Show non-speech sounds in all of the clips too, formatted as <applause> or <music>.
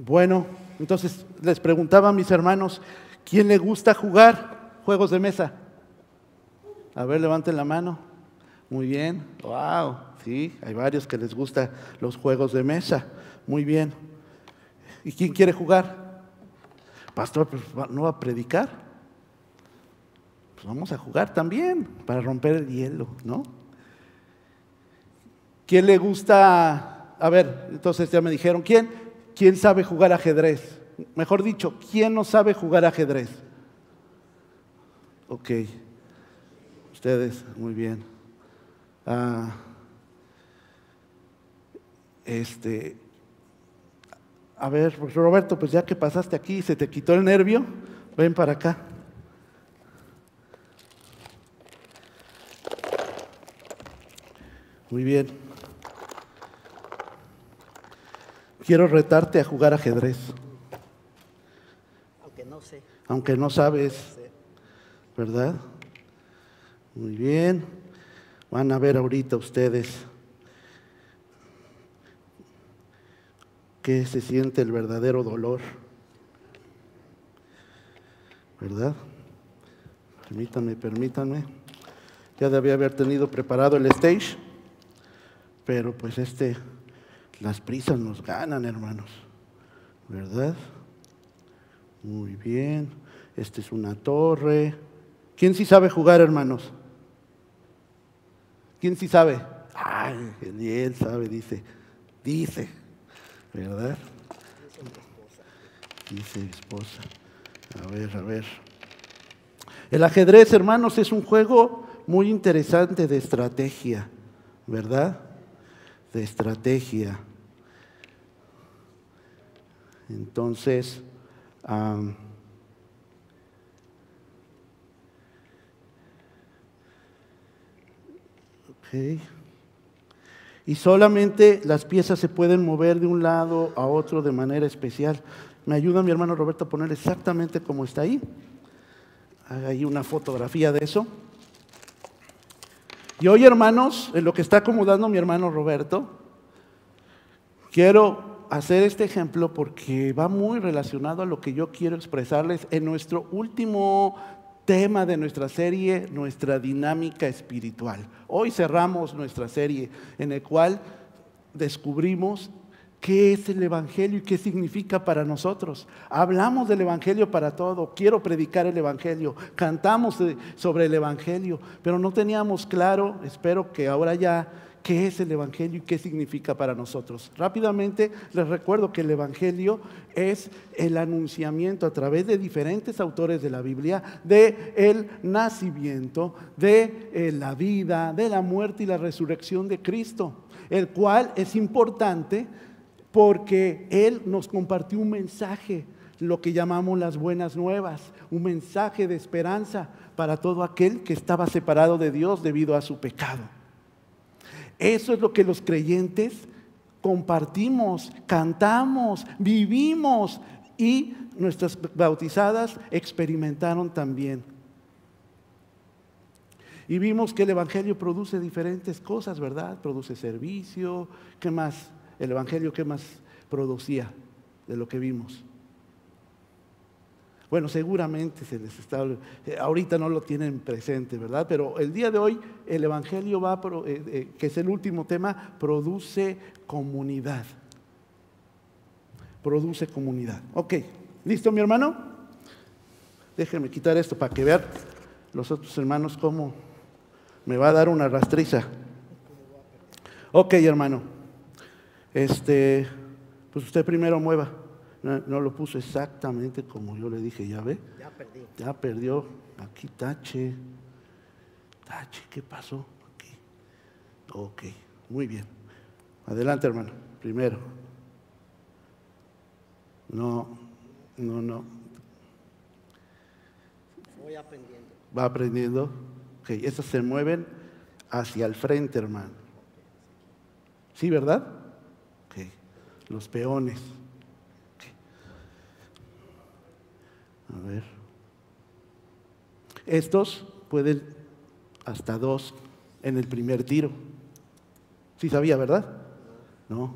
Bueno, entonces les preguntaba a mis hermanos, ¿quién le gusta jugar juegos de mesa? A ver, levanten la mano. Muy bien. Wow, sí, hay varios que les gustan los juegos de mesa. Muy bien. ¿Y quién quiere jugar? Pastor, pues, ¿no va a predicar? Pues vamos a jugar también para romper el hielo, ¿no? ¿Quién le gusta? A ver, entonces ya me dijeron, ¿quién? ¿Quién sabe jugar ajedrez? Mejor dicho, ¿quién no sabe jugar ajedrez? Ok. Ustedes, muy bien. Ah, este, a ver, Roberto, pues ya que pasaste aquí, se te quitó el nervio, ven para acá. Muy bien. Quiero retarte a jugar ajedrez. Aunque no sé. Aunque no sabes, ¿verdad? Muy bien. Van a ver ahorita ustedes qué se siente el verdadero dolor. ¿Verdad? Permítanme, permítanme. Ya debía haber tenido preparado el stage, pero pues este, las prisas nos ganan, hermanos. ¿Verdad? Muy bien. Esta es una torre. ¿Quién sí sabe jugar, hermanos? ¿Quién sí sabe? Ay, él sabe, dice. Dice, ¿verdad? Dice esposa. A ver, a ver. El ajedrez, hermanos, es un juego muy interesante de estrategia, ¿verdad? De estrategia. Entonces, Y solamente las piezas se pueden mover de un lado a otro de manera especial. Me ayuda mi hermano Roberto a poner exactamente como está ahí. Haga ahí una fotografía de eso. Y hoy, hermanos, en lo que está acomodando mi hermano Roberto, quiero hacer este ejemplo porque va muy relacionado a lo que yo quiero expresarles en nuestro último tema de nuestra serie, nuestra dinámica espiritual. Hoy cerramos nuestra serie en el cual descubrimos qué es el Evangelio y qué significa para nosotros. Hablamos del Evangelio para todo, quiero predicar el Evangelio, cantamos sobre el Evangelio, pero no teníamos claro, espero que ahora ya qué es el Evangelio y qué significa para nosotros. Rápidamente les recuerdo que el Evangelio es el anunciamiento a través de diferentes autores de la Biblia de el nacimiento, de eh, la vida, de la muerte y la resurrección de Cristo, el cual es importante porque Él nos compartió un mensaje, lo que llamamos las buenas nuevas, un mensaje de esperanza para todo aquel que estaba separado de Dios debido a su pecado. Eso es lo que los creyentes compartimos, cantamos, vivimos y nuestras bautizadas experimentaron también. Y vimos que el Evangelio produce diferentes cosas, ¿verdad? Produce servicio, ¿qué más? El Evangelio, ¿qué más producía de lo que vimos? Bueno, seguramente se les está, eh, ahorita no lo tienen presente, ¿verdad? Pero el día de hoy el Evangelio va, eh, eh, que es el último tema, produce comunidad. Produce comunidad. Ok, ¿listo mi hermano? Déjenme quitar esto para que vean los otros hermanos cómo me va a dar una rastriza. Ok, hermano. Este, pues usted primero mueva. No, lo puso exactamente como yo le dije, ya ve. Ya perdió. Ya perdió. Aquí tache. Tache, ¿qué pasó? Aquí. Ok, muy bien. Adelante, hermano. Primero. No, no, no. Voy aprendiendo. Va aprendiendo. Ok, esas se mueven hacia el frente, hermano. ¿Sí, verdad? Ok. Los peones. A ver. Estos pueden hasta dos en el primer tiro. Sí sabía, ¿verdad? No.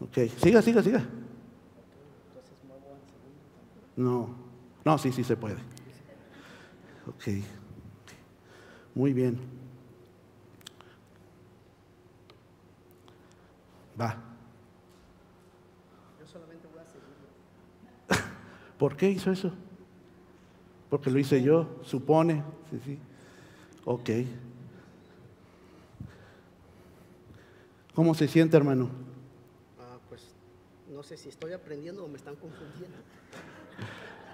Ok, siga, siga, siga. No, no, sí, sí se puede. Ok, muy bien. Va. Yo solamente voy a seguir. ¿Por qué hizo eso? Porque lo hice yo, supone. Sí, sí. Ok. ¿Cómo se siente, hermano? Ah, pues no sé si estoy aprendiendo o me están confundiendo.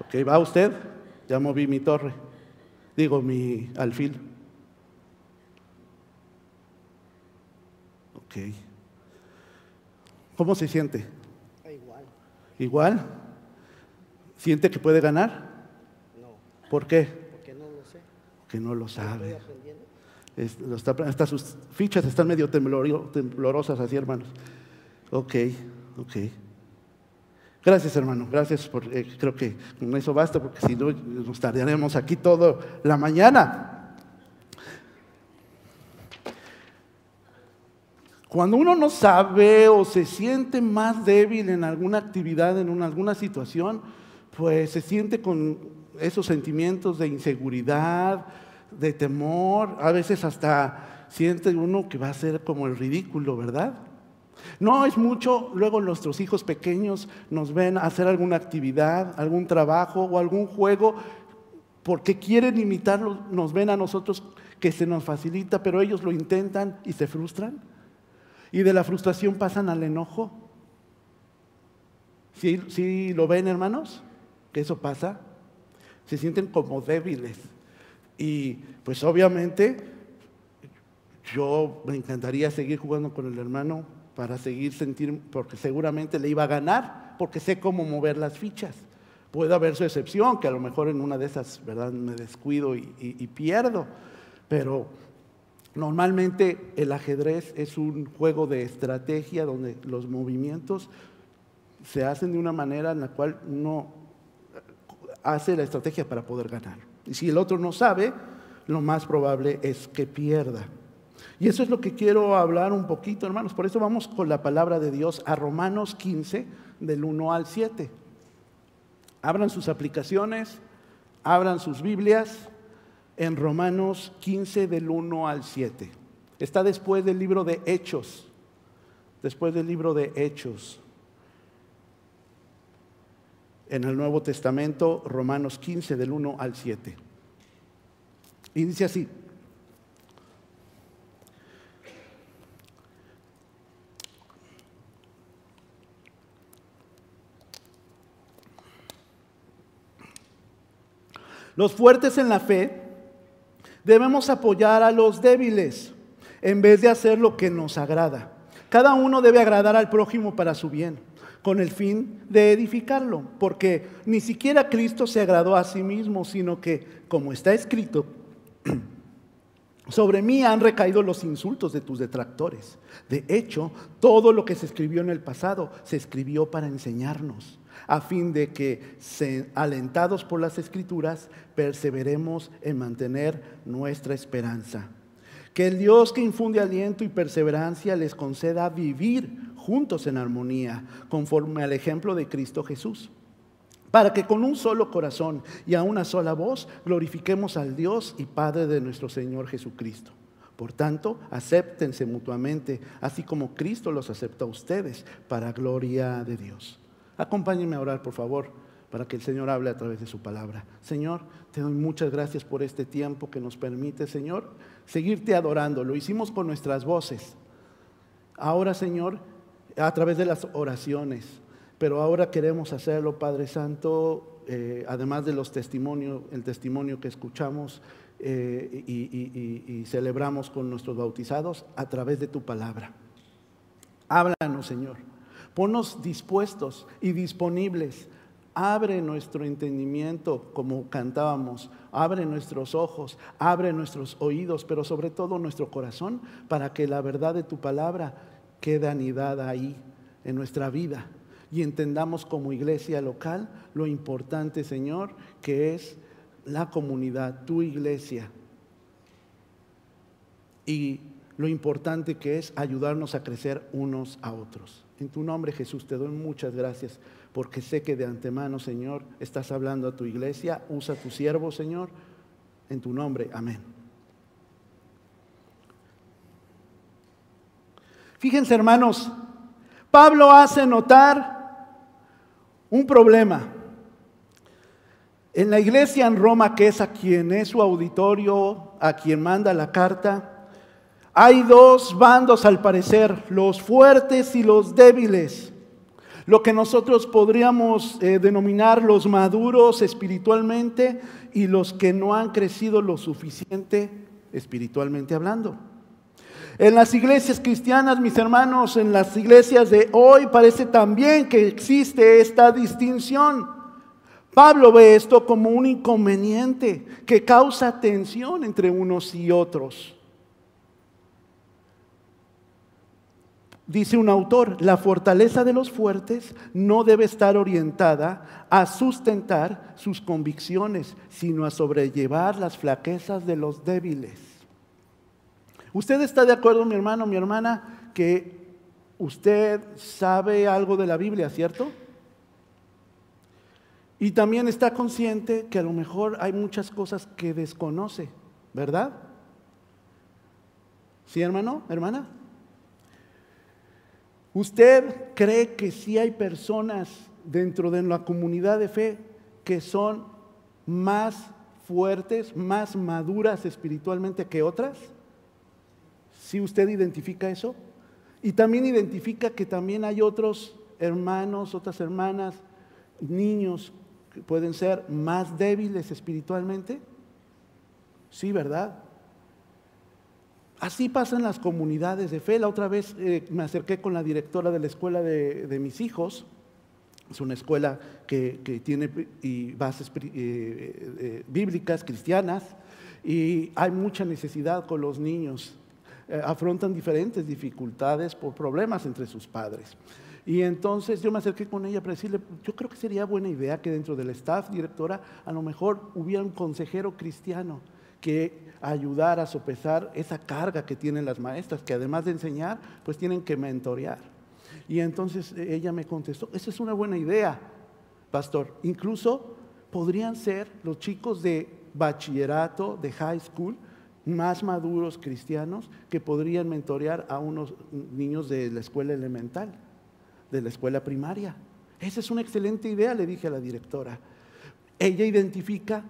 Ok, va usted. Ya moví mi torre. Digo, mi alfil. Ok. ¿Cómo se siente? Igual. ¿Igual? ¿Siente que puede ganar? No. ¿Por qué? Porque no lo sé. Que no lo sabe. Es- lo está- hasta sus fichas están medio temblorosas así, hermanos. Ok, ok. Gracias, hermano. Gracias por. eh, creo que con eso basta, porque si no, nos tardaremos aquí toda la mañana. Cuando uno no sabe o se siente más débil en alguna actividad, en una- alguna situación, pues se siente con esos sentimientos de inseguridad, de temor, a veces hasta siente uno que va a ser como el ridículo, ¿verdad? No es mucho, luego nuestros hijos pequeños nos ven hacer alguna actividad, algún trabajo o algún juego, porque quieren imitarlo, nos ven a nosotros que se nos facilita, pero ellos lo intentan y se frustran. Y de la frustración pasan al enojo. ¿Sí, sí lo ven, hermanos? Que eso pasa. Se sienten como débiles. Y pues obviamente yo me encantaría seguir jugando con el hermano para seguir sentir, porque seguramente le iba a ganar, porque sé cómo mover las fichas. Puede haber su excepción, que a lo mejor en una de esas, ¿verdad? Me descuido y, pierdo. Pero normalmente el ajedrez es un juego de estrategia donde los movimientos se hacen de una manera en la cual uno hace la estrategia para poder ganar. Y si el otro no sabe, lo más probable es que pierda. Y eso es lo que quiero hablar un poquito, hermanos. Por eso vamos con la palabra de Dios a Romanos 15, del 1 al 7. Abran sus aplicaciones, abran sus Biblias en Romanos 15, del 1 al 7. Está después del libro de Hechos. Después del libro de Hechos. En el Nuevo Testamento, Romanos 15, del 1 al 7. Y dice así. Los fuertes en la fe debemos apoyar a los débiles en vez de hacer lo que nos agrada. Cada uno debe agradar al prójimo para su bien, con el fin de edificarlo, porque ni siquiera Cristo se agradó a sí mismo, sino que, como está escrito, <clears throat> sobre mí han recaído los insultos de tus detractores. De hecho, todo lo que se escribió en el pasado se escribió para enseñarnos, a fin de que, alentados por las escrituras, perseveremos en mantener nuestra esperanza. Que el Dios que infunde aliento y perseverancia les conceda vivir juntos en armonía, conforme al ejemplo de Cristo Jesús para que con un solo corazón y a una sola voz glorifiquemos al Dios y Padre de nuestro Señor Jesucristo. Por tanto, acéptense mutuamente, así como Cristo los acepta a ustedes, para gloria de Dios. Acompáñenme a orar, por favor, para que el Señor hable a través de su palabra. Señor, te doy muchas gracias por este tiempo que nos permite, Señor, seguirte adorando. Lo hicimos con nuestras voces. Ahora, Señor, a través de las oraciones, pero ahora queremos hacerlo, Padre Santo, eh, además de los testimonios, el testimonio que escuchamos eh, y, celebramos con nuestros bautizados, a través de tu palabra. Háblanos, Señor. Ponnos dispuestos y disponibles. Abre nuestro entendimiento, como cantábamos. Abre nuestros ojos, abre nuestros oídos, pero sobre todo nuestro corazón, para que la verdad de tu palabra quede anidada ahí, en nuestra vida. Y entendamos como iglesia local lo importante, Señor, que es la comunidad, tu iglesia. Y lo importante que es ayudarnos a crecer unos a otros. En tu nombre, Jesús, te doy muchas gracias porque sé que de antemano, Señor, estás hablando a tu iglesia. Usa tu siervo, Señor. En tu nombre, amén. Fíjense, hermanos, Pablo hace notar un problema. En la iglesia en Roma, que es a quien es su auditorio, a quien manda la carta, hay dos bandos al parecer, los fuertes y los débiles. Lo que nosotros podríamos eh, denominar los maduros espiritualmente y los que no han crecido lo suficiente espiritualmente hablando. En las iglesias cristianas, mis hermanos, en las iglesias de hoy parece también que existe esta distinción. Pablo ve esto como un inconveniente que causa tensión entre unos y otros. Dice un autor, la fortaleza de los fuertes no debe estar orientada a sustentar sus convicciones, sino a sobrellevar las flaquezas de los débiles. ¿Usted está de acuerdo, mi hermano, mi hermana, que usted sabe algo de la Biblia, cierto? Y también está consciente que a lo mejor hay muchas cosas que desconoce, ¿verdad? ¿Sí, hermano, hermana? ¿Usted cree que sí hay personas dentro de la comunidad de fe que son más fuertes, más maduras espiritualmente que otras? ¿Sí usted identifica eso? Y también identifica que también hay otros hermanos, otras hermanas, niños que pueden ser más débiles espiritualmente. Sí, ¿verdad? Así pasan las comunidades de fe. La otra vez eh, me acerqué con la directora de la escuela de, mis hijos. Es una escuela que, tiene bases eh, eh, bíblicas, cristianas, y hay mucha necesidad con los niños. Afrontan diferentes dificultades por problemas entre sus padres. Y entonces yo me acerqué con ella para decirle, yo creo que sería buena idea que dentro del staff, directora, a lo mejor hubiera un consejero cristiano que ayudar a sopesar esa carga que tienen las maestras, que además de enseñar, pues tienen que mentorear. Y entonces eh, ella me contestó, esa es una buena idea, pastor. Incluso podrían ser los chicos de bachillerato, de high school, más maduros cristianos, que podrían mentorear a unos niños de la escuela elemental, de la escuela primaria. Esa es una excelente idea, le dije a la directora. Ella identifica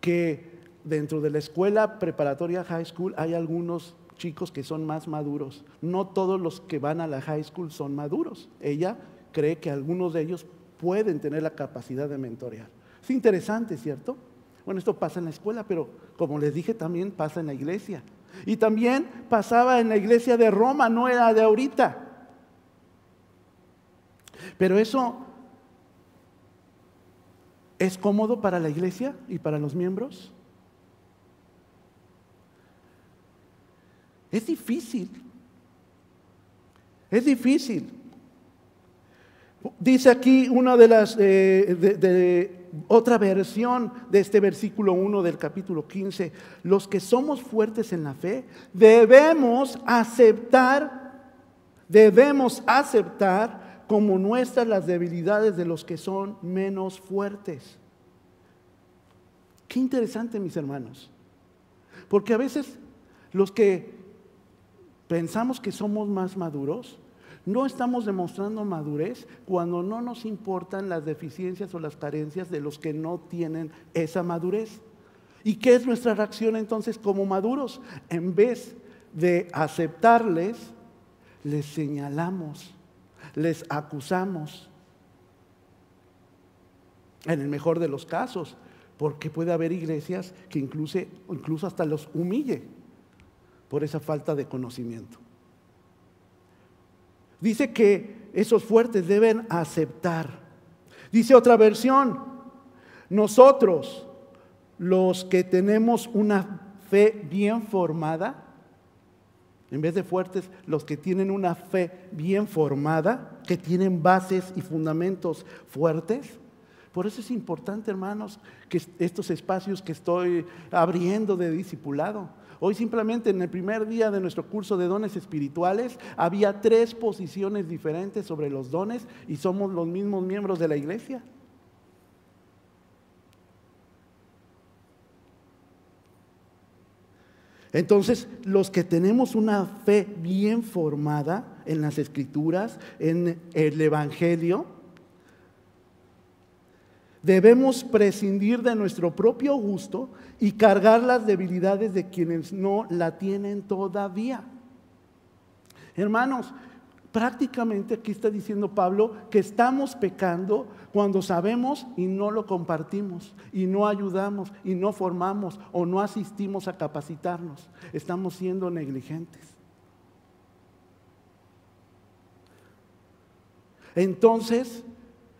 que dentro de la escuela preparatoria high school hay algunos chicos que son más maduros. No todos los que van a la high school son maduros. Ella cree que algunos de ellos pueden tener la capacidad de mentorear. Es interesante, ¿cierto? Bueno, esto pasa en la escuela, pero como les dije, también pasa en la iglesia. Y también pasaba en la iglesia de Roma, no era de ahorita. Pero eso es cómodo para la iglesia y para los miembros. Es difícil. Es difícil. Dice aquí una de las, eh, de, otra versión de este versículo 1 del capítulo 15, los que somos fuertes en la fe, debemos aceptar, debemos aceptar como nuestras las debilidades de los que son menos fuertes. Qué interesante, mis hermanos. Porque a veces los que pensamos que somos más maduros, no estamos demostrando madurez cuando no nos importan las deficiencias o las carencias de los que no tienen esa madurez. ¿Y qué es nuestra reacción entonces como maduros? En vez de aceptarles, les señalamos, les acusamos. En el mejor de los casos, porque puede haber iglesias que incluso, incluso hasta los humille por esa falta de conocimiento. Dice que esos fuertes deben aceptar. Dice otra versión, nosotros, los que tenemos una fe bien formada, en vez de fuertes, los que tienen una fe bien formada, que tienen bases y fundamentos fuertes. Por eso es importante, hermanos, que estos espacios que estoy abriendo de discipulado, Hoy simplemente en el primer día de nuestro curso de dones espirituales había tres posiciones diferentes sobre los dones y somos los mismos miembros de la iglesia. Entonces, los que tenemos una fe bien formada en las escrituras, en el Evangelio, debemos prescindir de nuestro propio gusto y cargar las debilidades de quienes no la tienen todavía. Hermanos, prácticamente aquí está diciendo Pablo que estamos pecando cuando sabemos y no lo compartimos, y no ayudamos, y no formamos, o no asistimos a capacitarnos. Estamos siendo negligentes. Entonces,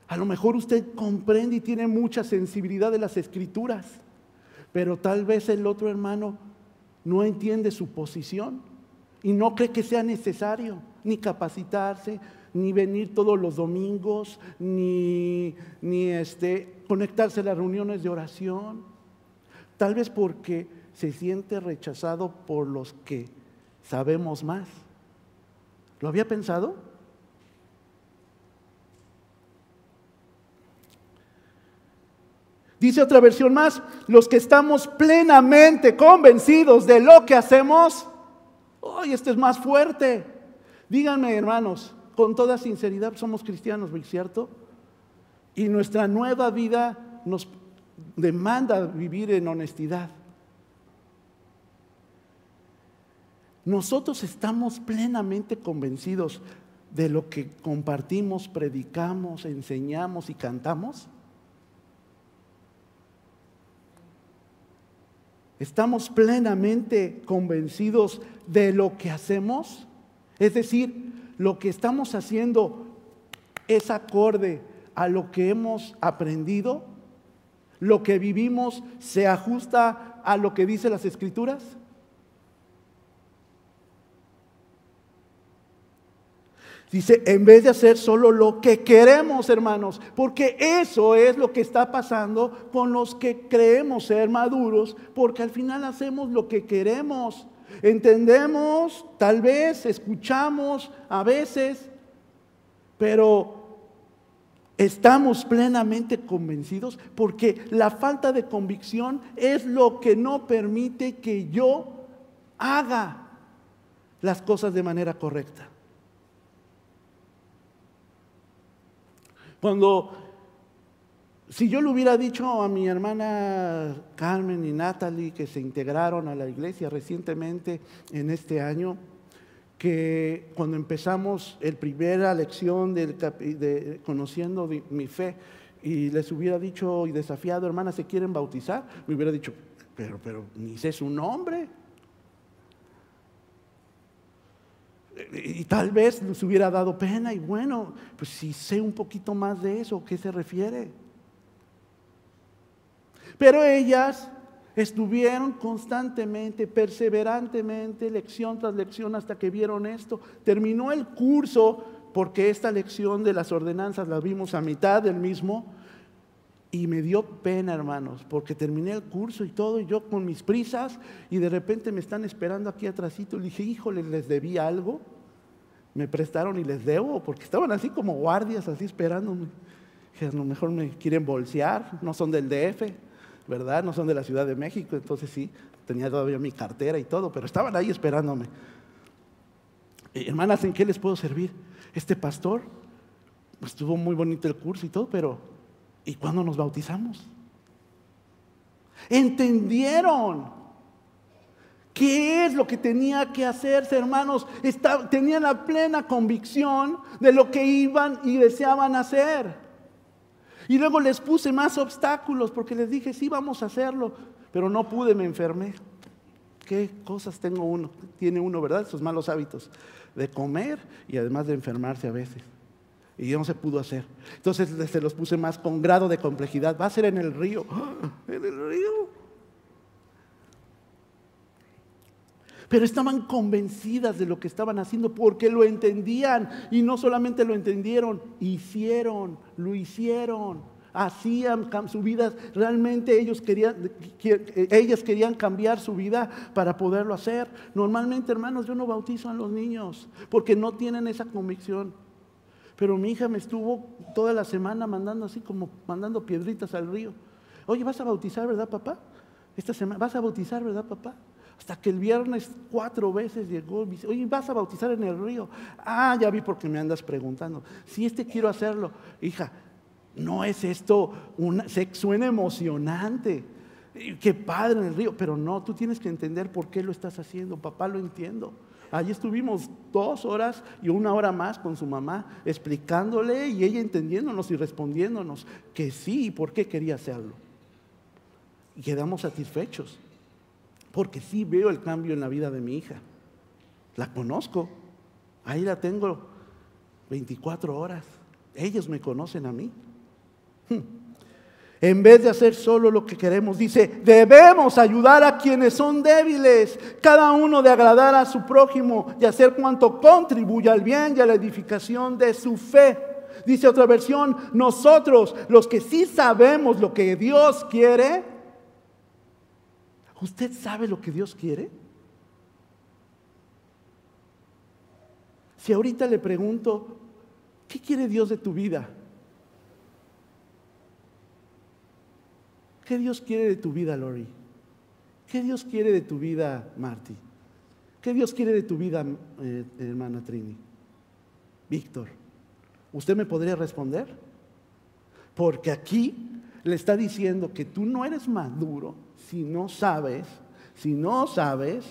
a lo mejor usted comprende y tiene mucha sensibilidad de las escrituras, pero tal vez el otro hermano no entiende su posición y no cree que sea necesario ni capacitarse, ni venir todos los domingos, ni, ni este, conectarse a las reuniones de oración. Tal vez porque se siente rechazado por los que sabemos más. ¿Lo había pensado? Dice otra versión más, los que estamos plenamente convencidos de lo que hacemos, hoy este es más fuerte. Díganme, hermanos, con toda sinceridad, somos cristianos, ¿cierto? Y nuestra nueva vida nos demanda vivir en honestidad. Nosotros estamos plenamente convencidos de lo que compartimos, predicamos, enseñamos y cantamos. ¿Estamos plenamente convencidos de lo que hacemos? Es decir, lo que estamos haciendo es acorde a lo que hemos aprendido, lo que vivimos se ajusta a lo que dicen las escrituras. Dice, en vez de hacer solo lo que queremos, hermanos, porque eso es lo que está pasando con los que creemos ser maduros, porque al final hacemos lo que queremos. Entendemos, tal vez, escuchamos a veces, pero estamos plenamente convencidos porque la falta de convicción es lo que no permite que yo haga las cosas de manera correcta. Cuando si yo le hubiera dicho a mi hermana Carmen y Natalie que se integraron a la iglesia recientemente en este año, que cuando empezamos el primera lección de, conociendo mi fe y les hubiera dicho y desafiado, hermanas, ¿se quieren bautizar? Me hubiera dicho, pero, pero ni sé su nombre. Y tal vez les hubiera dado pena y bueno, pues si sé un poquito más de eso, ¿qué se refiere? Pero ellas estuvieron constantemente, perseverantemente, lección tras lección hasta que vieron esto. Terminó el curso, porque esta lección de las ordenanzas la vimos a mitad del mismo, y me dio pena, hermanos, porque terminé el curso y todo, y yo con mis prisas, y de repente me están esperando aquí atrásito. Le dije, híjole, les debí algo. Me prestaron y les debo, porque estaban así como guardias, así esperándome. Dije, a lo mejor me quieren bolsear, no son del DF. ¿verdad? No son de la Ciudad de México, entonces sí, tenía todavía mi cartera y todo, pero estaban ahí esperándome. hermanas, ¿en qué les puedo servir? Este pastor, pues estuvo muy bonito el curso y todo, pero ¿y cuándo nos bautizamos? Entendieron qué es lo que tenía que hacerse, hermanos. tenían la plena convicción de lo que iban y deseaban hacer. Y luego les puse más obstáculos porque les dije, sí, vamos a hacerlo, pero no pude, me enfermé. ¿Qué cosas tengo uno? Tiene uno, ¿verdad? Esos malos hábitos de comer y además de enfermarse a veces. Y no se pudo hacer. Entonces se los puse más con grado de complejidad. Va a ser en el río. <gasps> En el río. Pero estaban convencidas de lo que estaban haciendo porque lo entendían y no solamente lo entendieron, hicieron, lo hicieron. hacían su vida, realmente ellos querían, ellas querían cambiar su vida para poderlo hacer. Normalmente, hermanos, yo no bautizo a los niños porque no tienen esa convicción. Pero mi hija me estuvo toda la semana mandando así como mandando piedritas al río. Oye, ¿vas a bautizar, verdad, papá? Esta semana, ¿vas a bautizar, verdad, papá? Hasta que el viernes cuatro veces llegó y dice, oye, ¿vas a bautizar en el río? Ah, ya vi porque me andas preguntando. Si este quiero hacerlo. Hija, no es esto, una, se, suena emocionante. Qué padre en el río, pero no, tú tienes que entender por qué lo estás haciendo. Papá, lo entiendo. Allí estuvimos dos horas y una hora más con su mamá explicándole y ella entendiéndonos y respondiéndonos que sí y por qué quería hacerlo. Y quedamos satisfechos, porque sí veo el cambio en la vida de mi hija. La conozco, ahí la tengo 24 horas. Ellos me conocen a mí. Hmm. En vez de hacer solo lo que queremos, dice, debemos ayudar a quienes son débiles, cada uno de agradar a su prójimo y hacer cuanto contribuya al bien y a la edificación de su fe. Dice otra versión, nosotros, los que sí sabemos lo que Dios quiere, ¿usted sabe lo que Dios quiere? Si ahorita le pregunto, ¿qué quiere Dios de tu vida? ¿Qué Dios quiere de tu vida, Lori? ¿Qué Dios quiere de tu vida, Marty? ¿Qué Dios quiere de tu vida, eh, hermana Trini? Víctor, ¿usted me podría responder? Porque aquí le está diciendo que tú no eres maduro si no sabes, si no sabes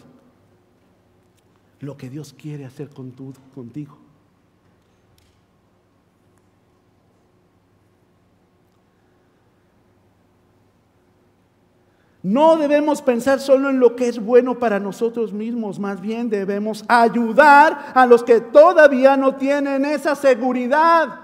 lo que Dios quiere hacer con contigo. No debemos pensar solo en lo que es bueno para nosotros mismos, más bien debemos ayudar a los que todavía no tienen esa seguridad.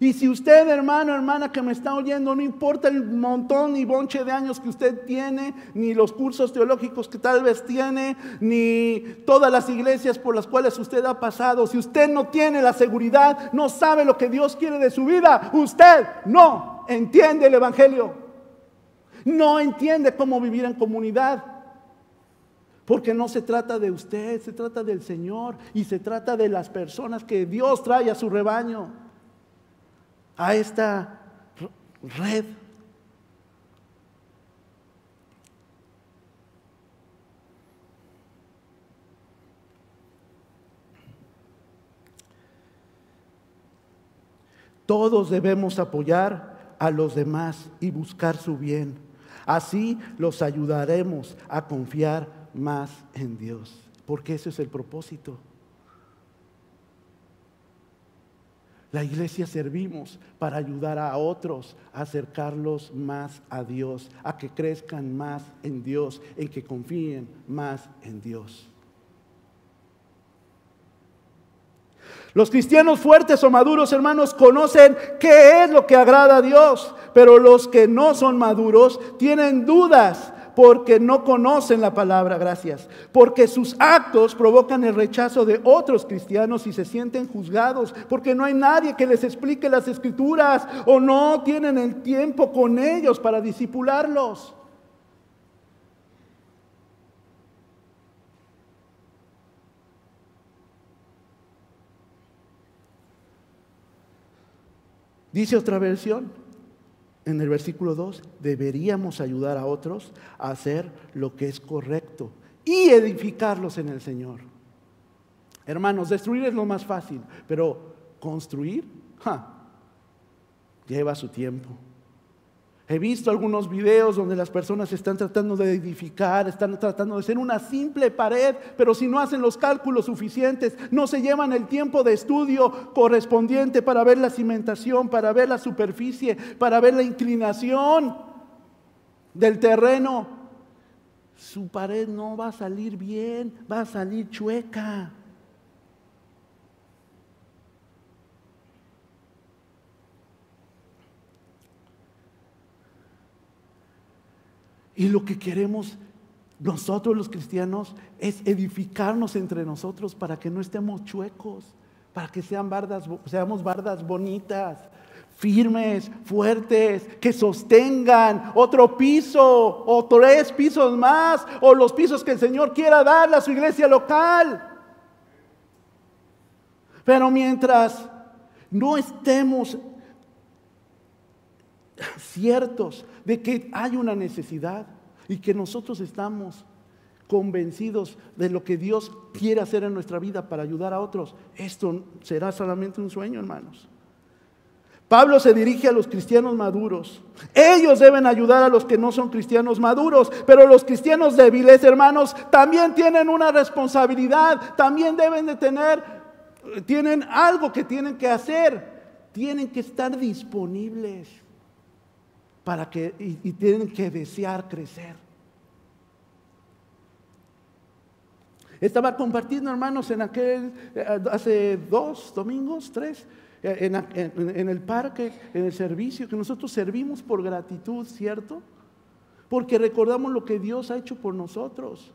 Y si usted, hermano, hermana que me está oyendo, no importa el montón y bonche de años que usted tiene, ni los cursos teológicos que tal vez tiene, ni todas las iglesias por las cuales usted ha pasado, si usted no tiene la seguridad, no sabe lo que Dios quiere de su vida, usted no entiende el Evangelio. No entiende cómo vivir en comunidad. Porque no se trata de usted, se trata del Señor y se trata de las personas que Dios trae a su rebaño, a esta red. Todos debemos apoyar a los demás y buscar su bien. Así los ayudaremos a confiar más en Dios, porque ese es el propósito. La iglesia servimos para ayudar a otros a acercarlos más a Dios, a que crezcan más en Dios, en que confíen más en Dios. Los cristianos fuertes o maduros, hermanos, conocen qué es lo que agrada a Dios, pero los que no son maduros tienen dudas porque no conocen la palabra, gracias, porque sus actos provocan el rechazo de otros cristianos y se sienten juzgados, porque no hay nadie que les explique las escrituras o no tienen el tiempo con ellos para disipularlos. Dice otra versión, en el versículo 2, deberíamos ayudar a otros a hacer lo que es correcto y edificarlos en el Señor. Hermanos, destruir es lo más fácil, pero construir lleva su tiempo. He visto algunos videos donde las personas están tratando de edificar, están tratando de hacer una simple pared, pero si no hacen los cálculos suficientes, no se llevan el tiempo de estudio correspondiente para ver la cimentación, para ver la superficie, para ver la inclinación del terreno. Su pared no va a salir bien, va a salir chueca. Y lo que queremos nosotros los cristianos es edificarnos entre nosotros para que no estemos chuecos, para que sean bardas, seamos bardas bonitas, firmes, fuertes, que sostengan otro piso o tres pisos más o los pisos que el Señor quiera darle a su iglesia local. Pero mientras no estemos ciertos de que hay una necesidad y que nosotros estamos convencidos de lo que Dios quiere hacer en nuestra vida para ayudar a otros, esto será solamente un sueño, hermanos. Pablo se dirige a los cristianos maduros. Ellos deben ayudar a los que no son cristianos maduros, pero los cristianos débiles, hermanos, también tienen una responsabilidad, también deben de tener, tienen algo que tienen que hacer, tienen que estar disponibles para que, y, tienen que desear crecer. Estaba compartiendo, hermanos, en aquel, eh, hace dos domingos, tres, en, el parque, en el servicio, que nosotros servimos por gratitud, ¿cierto? Porque recordamos lo que Dios ha hecho por nosotros.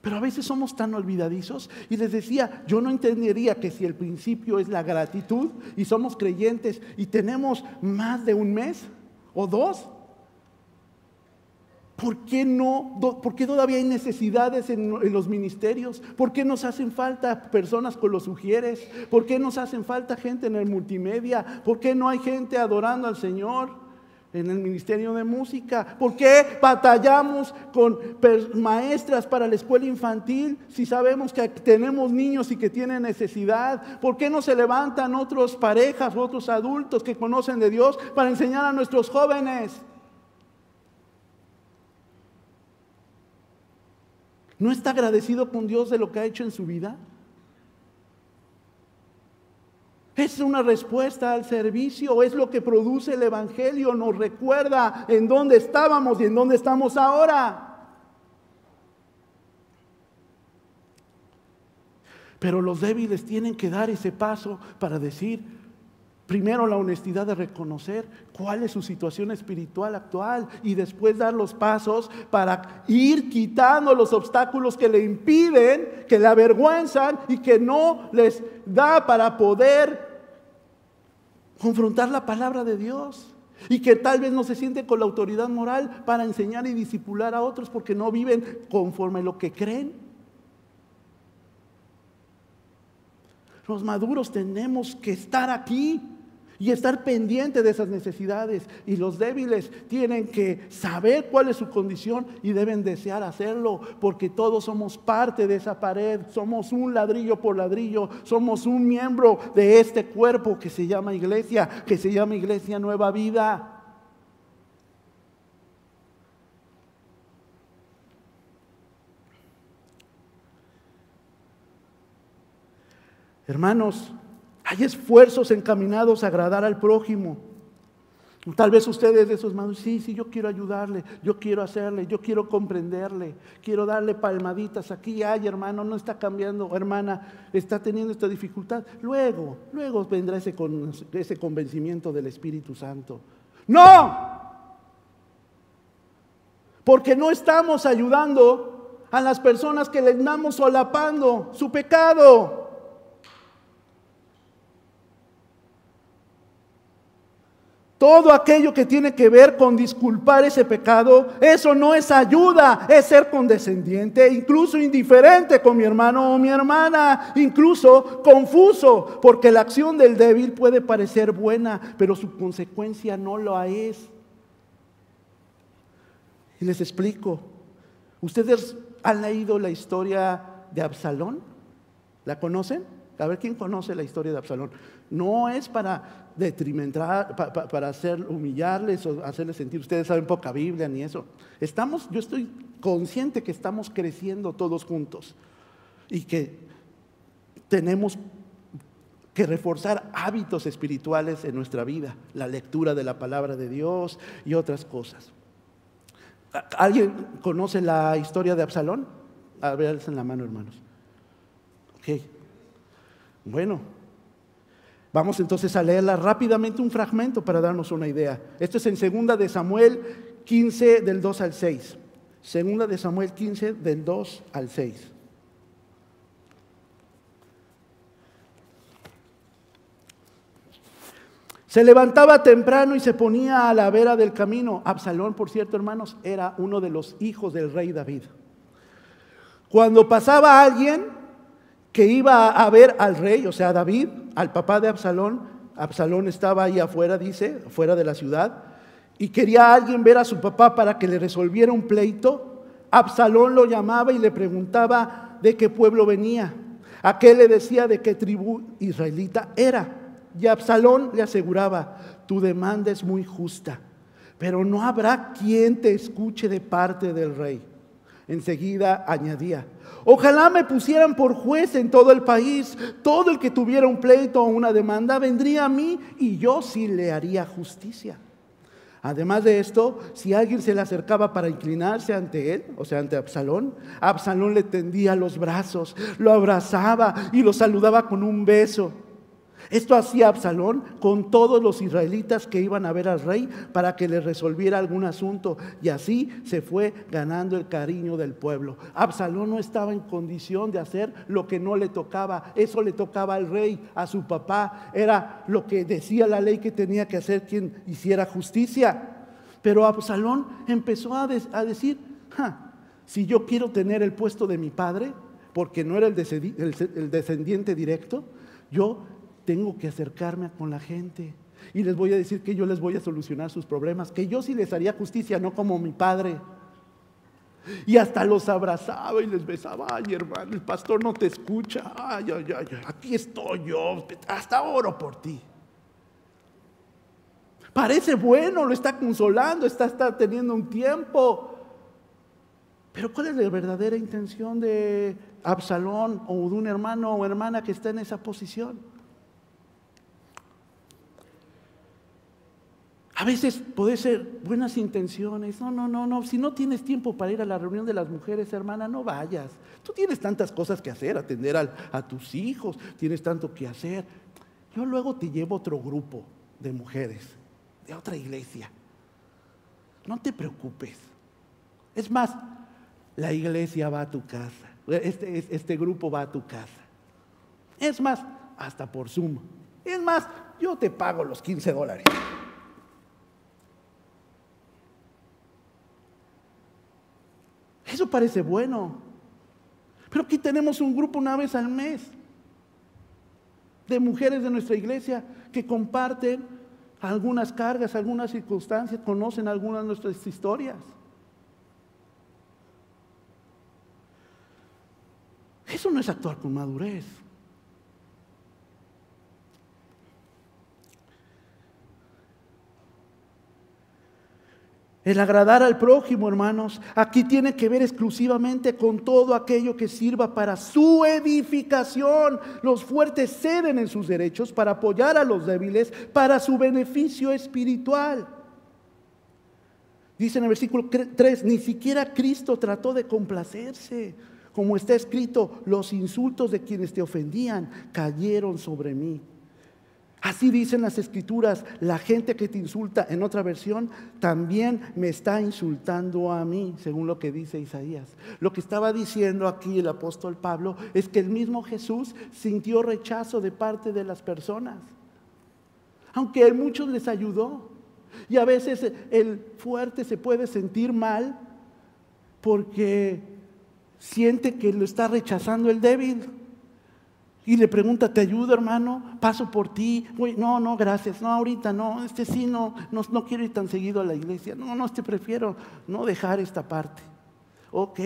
Pero a veces somos tan olvidadizos y les decía, yo no entendería que si el principio es la gratitud y somos creyentes y tenemos más de un mes o dos, ¿Por qué, no, ¿Por qué todavía hay necesidades en, los ministerios? ¿Por qué nos hacen falta personas con los sugieres? ¿Por qué nos hacen falta gente en el multimedia? ¿Por qué no hay gente adorando al Señor en el ministerio de música? ¿Por qué batallamos con maestras para la escuela infantil si sabemos que tenemos niños y que tienen necesidad? ¿Por qué no se levantan otras parejas, otros adultos que conocen de Dios para enseñar a nuestros jóvenes? ¿No está agradecido con Dios de lo que ha hecho en su vida? Es una respuesta al servicio, es lo que produce el Evangelio, nos recuerda en dónde estábamos y en dónde estamos ahora. Pero los débiles tienen que dar ese paso para decir, Primero la honestidad de reconocer cuál es su situación espiritual actual y después dar los pasos para ir quitando los obstáculos que le impiden, que le avergüenzan y que no les da para poder confrontar la palabra de Dios. Y que tal vez no se siente con la autoridad moral para enseñar y disipular a otros porque no viven conforme a lo que creen. Los maduros tenemos que estar aquí y estar pendiente de esas necesidades. Y los débiles tienen que saber cuál es su condición y deben desear hacerlo, porque todos somos parte de esa pared, somos un ladrillo por ladrillo, somos un miembro de este cuerpo que se llama iglesia, que se llama iglesia nueva vida. Hermanos, hay esfuerzos encaminados a agradar al prójimo. Tal vez ustedes de esos manos, sí, sí, yo quiero ayudarle, yo quiero hacerle, yo quiero comprenderle, quiero darle palmaditas aquí, ay hermano, no está cambiando, hermana, está teniendo esta dificultad. Luego, luego vendrá ese, ese convencimiento del Espíritu Santo. No, porque no estamos ayudando a las personas que le estamos solapando su pecado. Todo aquello que tiene que ver con disculpar ese pecado, eso no es ayuda, es ser condescendiente, incluso indiferente con mi hermano o mi hermana, incluso confuso, porque la acción del débil puede parecer buena, pero su consecuencia no lo es. Y les explico, ¿ustedes han leído la historia de Absalón? ¿La conocen? A ver quién conoce la historia de Absalón. No es para detrimentar, para, hacer, humillarles o hacerles sentir, ustedes saben poca Biblia ni eso. Estamos, yo estoy consciente que estamos creciendo todos juntos y que tenemos que reforzar hábitos espirituales en nuestra vida, la lectura de la palabra de Dios y otras cosas. ¿Alguien conoce la historia de Absalón? A ver, en la mano, hermanos. Ok. Bueno, Vamos entonces a leerla rápidamente un fragmento para darnos una idea. Esto es en segunda de Samuel 15 del 2 al 6. Segunda de Samuel 15 del 2 al 6. Se levantaba temprano y se ponía a la vera del camino. Absalón, por cierto, hermanos, era uno de los hijos del rey David. Cuando pasaba alguien que iba a ver al rey, o sea, a David, al papá de Absalón, Absalón estaba ahí afuera, dice, fuera de la ciudad, y quería a alguien ver a su papá para que le resolviera un pleito. Absalón lo llamaba y le preguntaba de qué pueblo venía. Aquel le decía de qué tribu israelita era. Y Absalón le aseguraba, tu demanda es muy justa, pero no habrá quien te escuche de parte del rey. Enseguida añadía, ojalá me pusieran por juez en todo el país. Todo el que tuviera un pleito o una demanda vendría a mí y yo sí le haría justicia. Además de esto, si alguien se le acercaba para inclinarse ante él, o sea, ante Absalón, Absalón le tendía los brazos, lo abrazaba y lo saludaba con un beso. Esto hacía Absalón con todos los israelitas que iban a ver al rey para que le resolviera algún asunto. Y así se fue ganando el cariño del pueblo. Absalón no estaba en condición de hacer lo que no le tocaba. Eso le tocaba al rey, a su papá. Era lo que decía la ley que tenía que hacer quien hiciera justicia. Pero Absalón empezó a, decir, si yo quiero tener el puesto de mi padre, porque no era el descendiente directo, yo tengo que acercarme con la gente y les voy a decir que yo les voy a solucionar sus problemas, que yo sí les haría justicia, no como mi padre. Y hasta los abrazaba y les besaba, ay hermano, el pastor no te escucha, ay, ay, ay, aquí estoy yo, hasta oro por ti. Parece bueno, lo está consolando, está, está teniendo un tiempo. Pero ¿cuál es la verdadera intención de Absalón o de un hermano o hermana que está en esa posición? A veces puede ser buenas intenciones. No, no, no, no. Si no tienes tiempo para ir a la reunión de las mujeres, hermana, no vayas. Tú tienes tantas cosas que hacer, atender a tus hijos, tienes tanto que hacer. Yo luego te llevo otro grupo de mujeres, de otra iglesia. No te preocupes. Es más, la iglesia va a tu casa. Este, este grupo va a tu casa. Es más, hasta por Zoom. Es más, yo te pago los 15 dólares. Eso parece bueno. Pero aquí tenemos un grupo una vez al mes de mujeres de nuestra iglesia que comparten algunas cargas, algunas circunstancias, conocen algunas de nuestras historias. Eso no es actuar con madurez. El agradar al prójimo, hermanos, aquí tiene que ver exclusivamente con todo aquello que sirva para su edificación. Los fuertes ceden en sus derechos para apoyar a los débiles para su beneficio espiritual. Dice en el versículo 3, ni siquiera Cristo trató de complacerse. Como está escrito, los insultos de quienes te ofendían cayeron sobre mí. Así dicen las escrituras, la gente que te insulta, en otra versión, también me está insultando a mí, según lo que dice Isaías. Lo que estaba diciendo aquí el apóstol Pablo es que el mismo Jesús sintió rechazo de parte de las personas, aunque a muchos les ayudó. Y a veces el fuerte se puede sentir mal porque siente que lo está rechazando el débil. Y le pregunta, ¿te ayudo hermano? Paso por ti. no, no, gracias. No, ahorita no. Este sí, no, no, quiero ir tan seguido a la iglesia. No, no, este prefiero no dejar esta parte. Ok.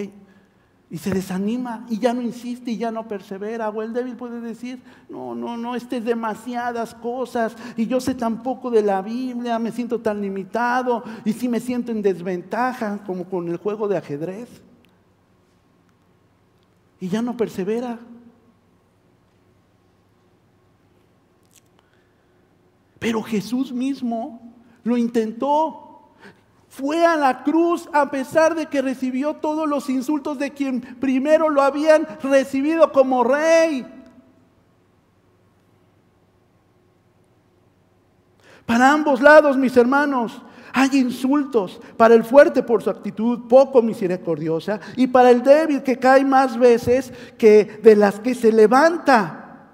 Y se desanima y ya no insiste y ya no persevera. O el débil puede decir, no, no, no, este es demasiadas cosas y yo sé tan poco de la Biblia, me siento tan limitado y si me siento en desventaja como con el juego de ajedrez. Y ya no persevera. Pero Jesús mismo lo intentó. Fue a la cruz a pesar de que recibió todos los insultos de quien primero lo habían recibido como rey. Para ambos lados, mis hermanos, hay insultos. Para el fuerte por su actitud poco misericordiosa y para el débil que cae más veces que de las que se levanta.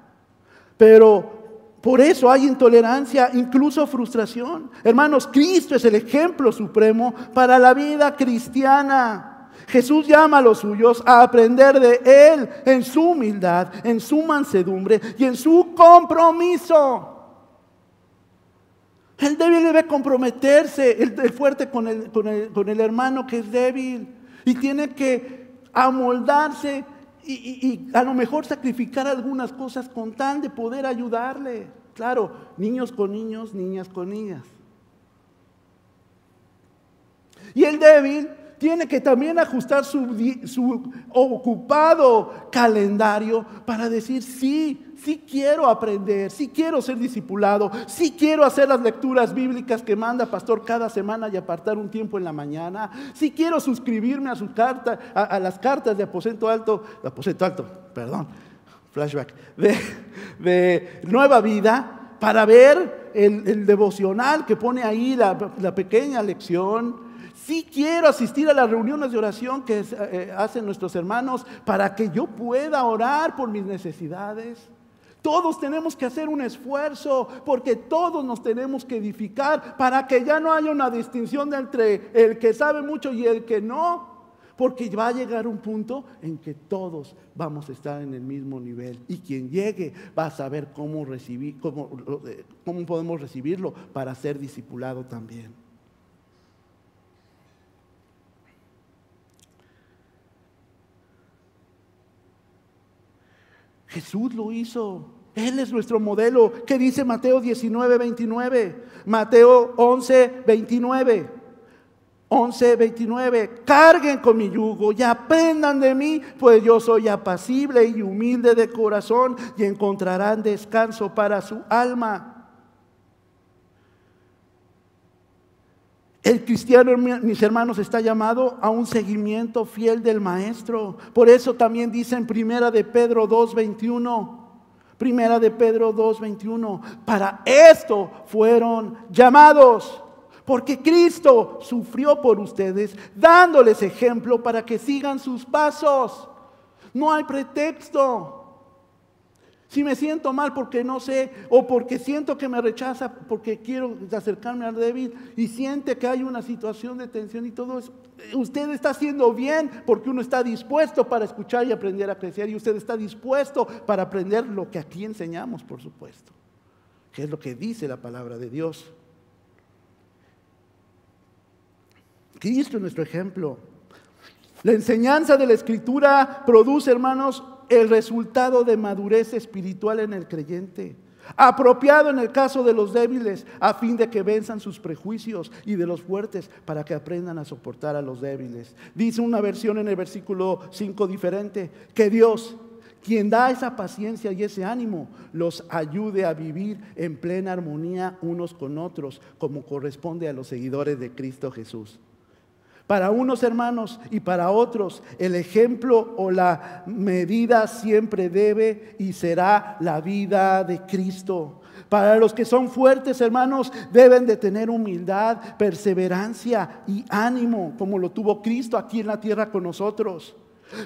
Pero Por eso hay intolerancia, incluso frustración. Hermanos, Cristo es el ejemplo supremo para la vida cristiana. Jesús llama a los suyos a aprender de Él en su humildad, en su mansedumbre y en su compromiso. El débil debe comprometerse, el, fuerte con el, con, el, con el hermano que es débil. Y tiene que amoldarse y, a lo mejor sacrificar algunas cosas con tal de poder ayudarle. Claro, niños con niños, niñas con niñas. Y el débil tiene que también ajustar su, su, ocupado calendario para decir, sí, sí quiero aprender, sí quiero ser discipulado, sí quiero hacer las lecturas bíblicas que manda pastor cada semana y apartar un tiempo en la mañana, sí quiero suscribirme a su carta, a, las cartas de aposento alto, de aposento alto, perdón, flashback, de, nueva vida para ver el, devocional que pone ahí la, pequeña lección. Sí quiero asistir a las reuniones de oración que eh, hacen nuestros hermanos para que yo pueda orar por mis necesidades. Todos tenemos que hacer un esfuerzo porque todos nos tenemos que edificar para que ya no haya una distinción entre el que sabe mucho y el que no. Porque va a llegar un punto en que todos vamos a estar en el mismo nivel. Y quien llegue va a saber cómo, recibir, cómo, eh, cómo podemos recibirlo para ser discipulado también. Jesús lo hizo. Él es nuestro modelo. ¿Qué dice Mateo 19, 29? Mateo 11, 29. 11, 29. Carguen con mi yugo y aprendan de mí, pues yo soy apacible y humilde de corazón y encontrarán descanso para su alma. El cristiano, mis hermanos, está llamado a un seguimiento fiel del maestro. Por eso también dice en Primera de Pedro 2:21, Primera de Pedro 2:21, para esto fueron llamados, porque Cristo sufrió por ustedes, dándoles ejemplo para que sigan sus pasos. No hay pretexto. Si me siento mal porque no sé, o porque siento que me rechaza, porque quiero acercarme al débil y siente que hay una situación de tensión y todo eso, usted está haciendo bien porque uno está dispuesto para escuchar y aprender a crecer y usted está dispuesto para aprender lo que aquí enseñamos, por supuesto, que es lo que dice la palabra de Dios. Cristo es nuestro ejemplo. La enseñanza de la escritura produce, hermanos, el resultado de madurez espiritual en el creyente. Apropiado en el caso de los débiles, a fin de que venzan sus prejuicios y de los fuertes, para que aprendan a soportar a los débiles. Dice una versión en el versículo 5 diferente, que Dios, quien da esa paciencia y ese ánimo, los ayude a vivir en plena armonía unos con otros, como corresponde a los seguidores de Cristo Jesús. Para unos hermanos y para otros, el ejemplo o la medida siempre debe y será la vida de Cristo. Para los que son fuertes, hermanos, deben de tener humildad, perseverancia y ánimo, como lo tuvo Cristo aquí en la tierra con nosotros.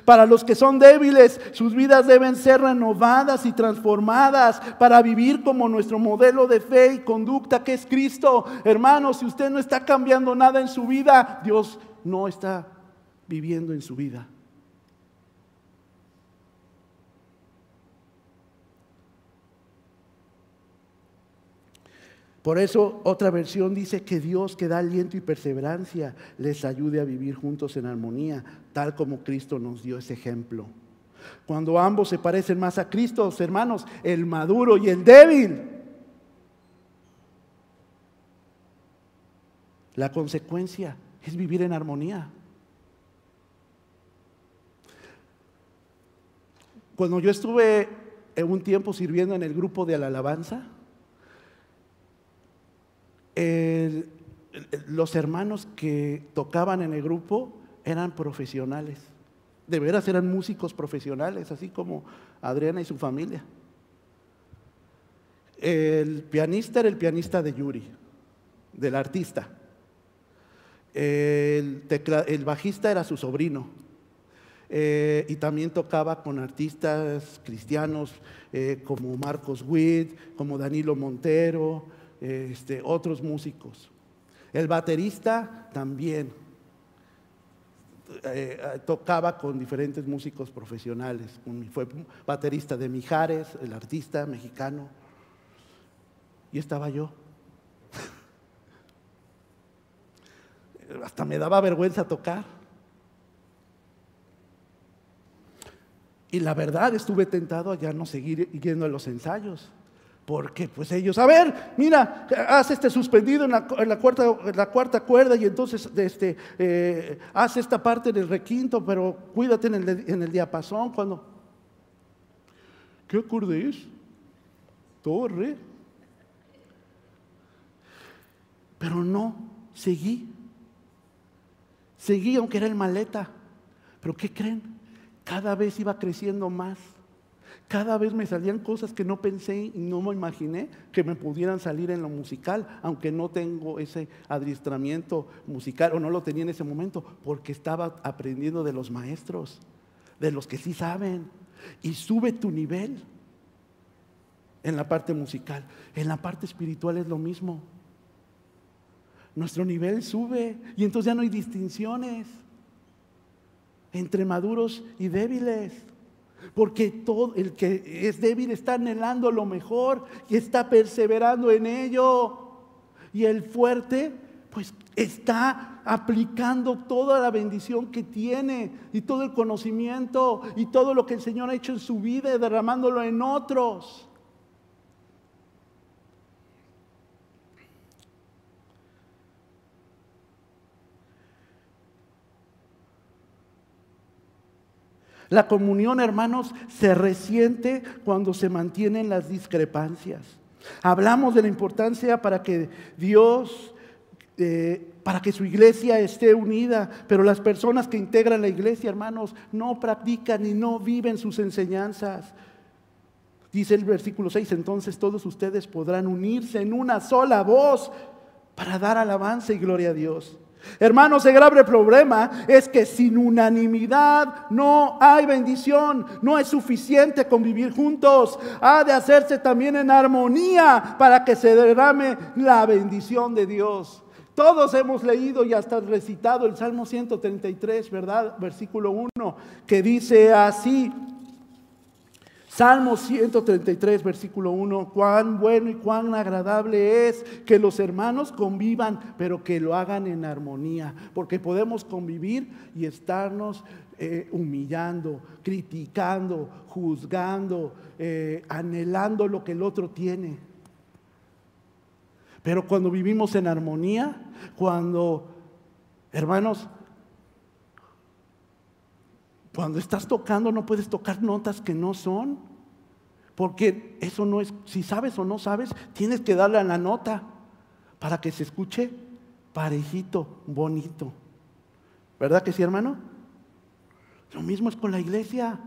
Para los que son débiles, sus vidas deben ser renovadas y transformadas para vivir como nuestro modelo de fe y conducta que es Cristo. Hermanos, si usted no está cambiando nada en su vida, Dios no está viviendo en su vida. Por eso otra versión dice que Dios que da aliento y perseverancia les ayude a vivir juntos en armonía, tal como Cristo nos dio ese ejemplo. Cuando ambos se parecen más a Cristo, hermanos, el maduro y el débil, la consecuencia es vivir en armonía. Cuando yo estuve en un tiempo sirviendo en el grupo de la alabanza, los hermanos que tocaban en el grupo eran profesionales. De veras eran músicos profesionales, así como Adriana y su familia. El pianista era el pianista de Yuri, del artista el, bajista era su sobrino. Eh, y también tocaba con artistas cristianos eh, como Marcos Witt, como Danilo Montero, este, otros músicos. El baterista también eh, tocaba con diferentes músicos profesionales. Fue baterista de Mijares, el artista mexicano. Y estaba yo. Hasta me daba vergüenza tocar. Y la verdad estuve tentado a ya no seguir yendo a los ensayos. Porque pues ellos, a ver, mira, haz este suspendido en la, cuarta, la cuarta, cuerda y entonces este, eh, haz esta parte del requinto, pero cuídate en el, en el diapasón cuando... ¿Qué acorde es? Torre. Pero no, seguí. Seguí aunque era el maleta. Pero ¿qué creen? Cada vez iba creciendo más. Cada vez me salían cosas que no pensé y no me imaginé que me pudieran salir en lo musical, aunque no tengo ese adiestramiento musical o no lo tenía en ese momento, porque estaba aprendiendo de los maestros, de los que sí saben. Y sube tu nivel en la parte musical. En la parte espiritual es lo mismo. Nuestro nivel sube y entonces ya no hay distinciones entre maduros y débiles. Porque todo el que es débil está anhelando lo mejor y está perseverando en ello. Y el fuerte, pues está aplicando toda la bendición que tiene y todo el conocimiento y todo lo que el Señor ha hecho en su vida y derramándolo en otros. La comunión, hermanos, se resiente cuando se mantienen las discrepancias. Hablamos de la importancia para que Dios, eh, para que su iglesia esté unida, pero las personas que integran la iglesia, hermanos, no practican y no viven sus enseñanzas. Dice el versículo 6, entonces todos ustedes podrán unirse en una sola voz para dar alabanza y gloria a Dios. Hermanos, el grave problema es que sin unanimidad no hay bendición, no es suficiente convivir juntos, ha de hacerse también en armonía para que se derrame la bendición de Dios. Todos hemos leído y hasta recitado el Salmo 133, ¿verdad? Versículo 1, que dice así, Salmo 133, versículo 1, cuán bueno y cuán agradable es que los hermanos convivan, pero que lo hagan en armonía, porque podemos convivir y estarnos eh, humillando, criticando, juzgando, eh, anhelando lo que el otro tiene. Pero cuando vivimos en armonía, cuando, hermanos, cuando estás tocando no puedes tocar notas que no son, porque eso no es, si sabes o no sabes, tienes que darle a la nota para que se escuche parejito, bonito. ¿Verdad que sí, hermano? Lo mismo es con la iglesia.